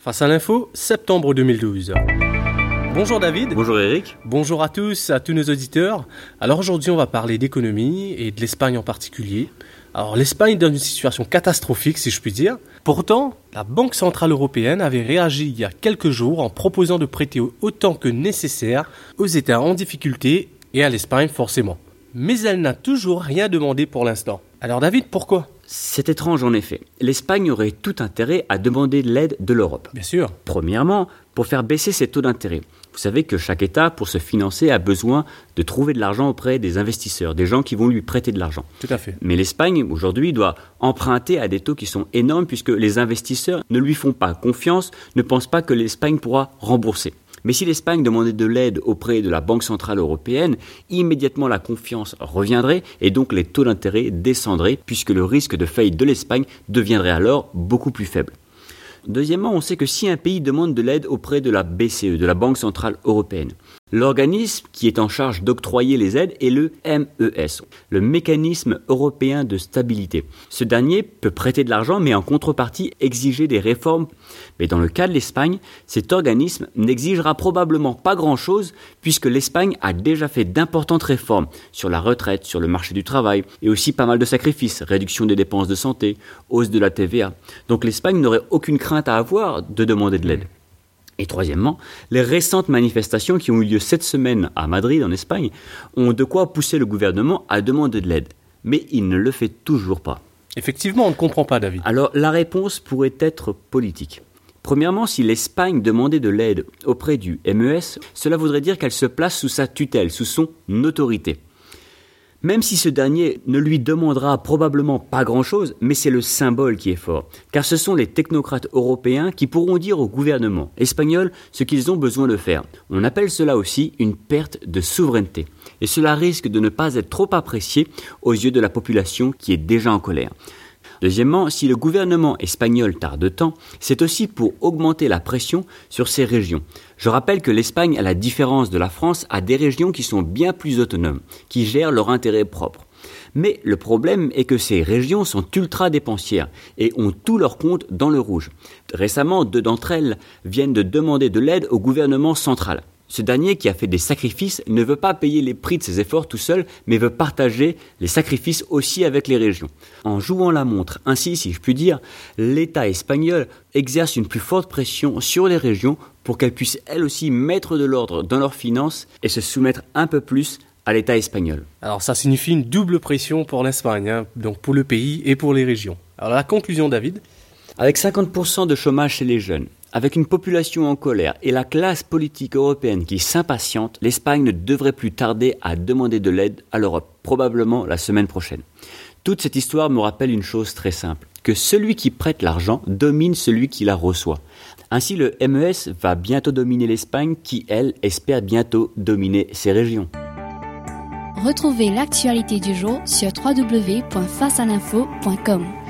Face à l'info, septembre 2012. Bonjour David. Bonjour Eric. Bonjour à tous, à tous nos auditeurs. Alors aujourd'hui, on va parler d'économie et de l'Espagne en particulier. Alors l'Espagne est dans une situation catastrophique, si je puis dire. Pourtant, la Banque Centrale Européenne avait réagi il y a quelques jours en proposant de prêter autant que nécessaire aux États en difficulté et à l'Espagne forcément. Mais elle n'a toujours rien demandé pour l'instant. Alors David, pourquoi? C'est étrange en effet. L'Espagne aurait tout intérêt à demander de l'aide de l'Europe. Bien sûr. Premièrement, pour faire baisser ses taux d'intérêt. Vous savez que chaque État, pour se financer, a besoin de trouver de l'argent auprès des investisseurs, des gens qui vont lui prêter de l'argent. Tout à fait. Mais l'Espagne, aujourd'hui, doit emprunter à des taux qui sont énormes puisque les investisseurs ne lui font pas confiance, ne pensent pas que l'Espagne pourra rembourser. Mais si l'Espagne demandait de l'aide auprès de la Banque Centrale Européenne, immédiatement la confiance reviendrait et donc les taux d'intérêt descendraient puisque le risque de faillite de l'Espagne deviendrait alors beaucoup plus faible. Deuxièmement, on sait que si un pays demande de l'aide auprès de la BCE, de la Banque Centrale Européenne, L'organisme qui est en charge d'octroyer les aides est le MES, le mécanisme européen de stabilité. Ce dernier peut prêter de l'argent mais en contrepartie exiger des réformes. Mais dans le cas de l'Espagne, cet organisme n'exigera probablement pas grand-chose puisque l'Espagne a déjà fait d'importantes réformes sur la retraite, sur le marché du travail et aussi pas mal de sacrifices, réduction des dépenses de santé, hausse de la TVA. Donc l'Espagne n'aurait aucune crainte à avoir de demander de l'aide. Et troisièmement, les récentes manifestations qui ont eu lieu cette semaine à Madrid, en Espagne, ont de quoi pousser le gouvernement à demander de l'aide. Mais il ne le fait toujours pas. Effectivement, on ne comprend pas, David. Alors la réponse pourrait être politique. Premièrement, si l'Espagne demandait de l'aide auprès du MES, cela voudrait dire qu'elle se place sous sa tutelle, sous son autorité. Même si ce dernier ne lui demandera probablement pas grand-chose, mais c'est le symbole qui est fort, car ce sont les technocrates européens qui pourront dire au gouvernement espagnol ce qu'ils ont besoin de faire. On appelle cela aussi une perte de souveraineté, et cela risque de ne pas être trop apprécié aux yeux de la population qui est déjà en colère. Deuxièmement, si le gouvernement espagnol tarde tant, c'est aussi pour augmenter la pression sur ces régions. Je rappelle que l'Espagne, à la différence de la France, a des régions qui sont bien plus autonomes, qui gèrent leurs intérêts propres. Mais le problème est que ces régions sont ultra dépensières et ont tout leur compte dans le rouge. Récemment, deux d'entre elles viennent de demander de l'aide au gouvernement central. Ce dernier qui a fait des sacrifices ne veut pas payer les prix de ses efforts tout seul, mais veut partager les sacrifices aussi avec les régions. En jouant la montre, ainsi si je puis dire, l'État espagnol exerce une plus forte pression sur les régions pour qu'elles puissent elles aussi mettre de l'ordre dans leurs finances et se soumettre un peu plus à l'État espagnol. Alors ça signifie une double pression pour l'Espagne, hein, donc pour le pays et pour les régions. Alors la conclusion David? Avec 50% de chômage chez les jeunes, avec une population en colère et la classe politique européenne qui s'impatiente, l'Espagne ne devrait plus tarder à demander de l'aide à l'Europe, probablement la semaine prochaine. Toute cette histoire me rappelle une chose très simple, que celui qui prête l'argent domine celui qui la reçoit. Ainsi le MES va bientôt dominer l'Espagne qui, elle, espère bientôt dominer ces régions. Retrouvez l'actualité du jour sur www.facealinfo.com.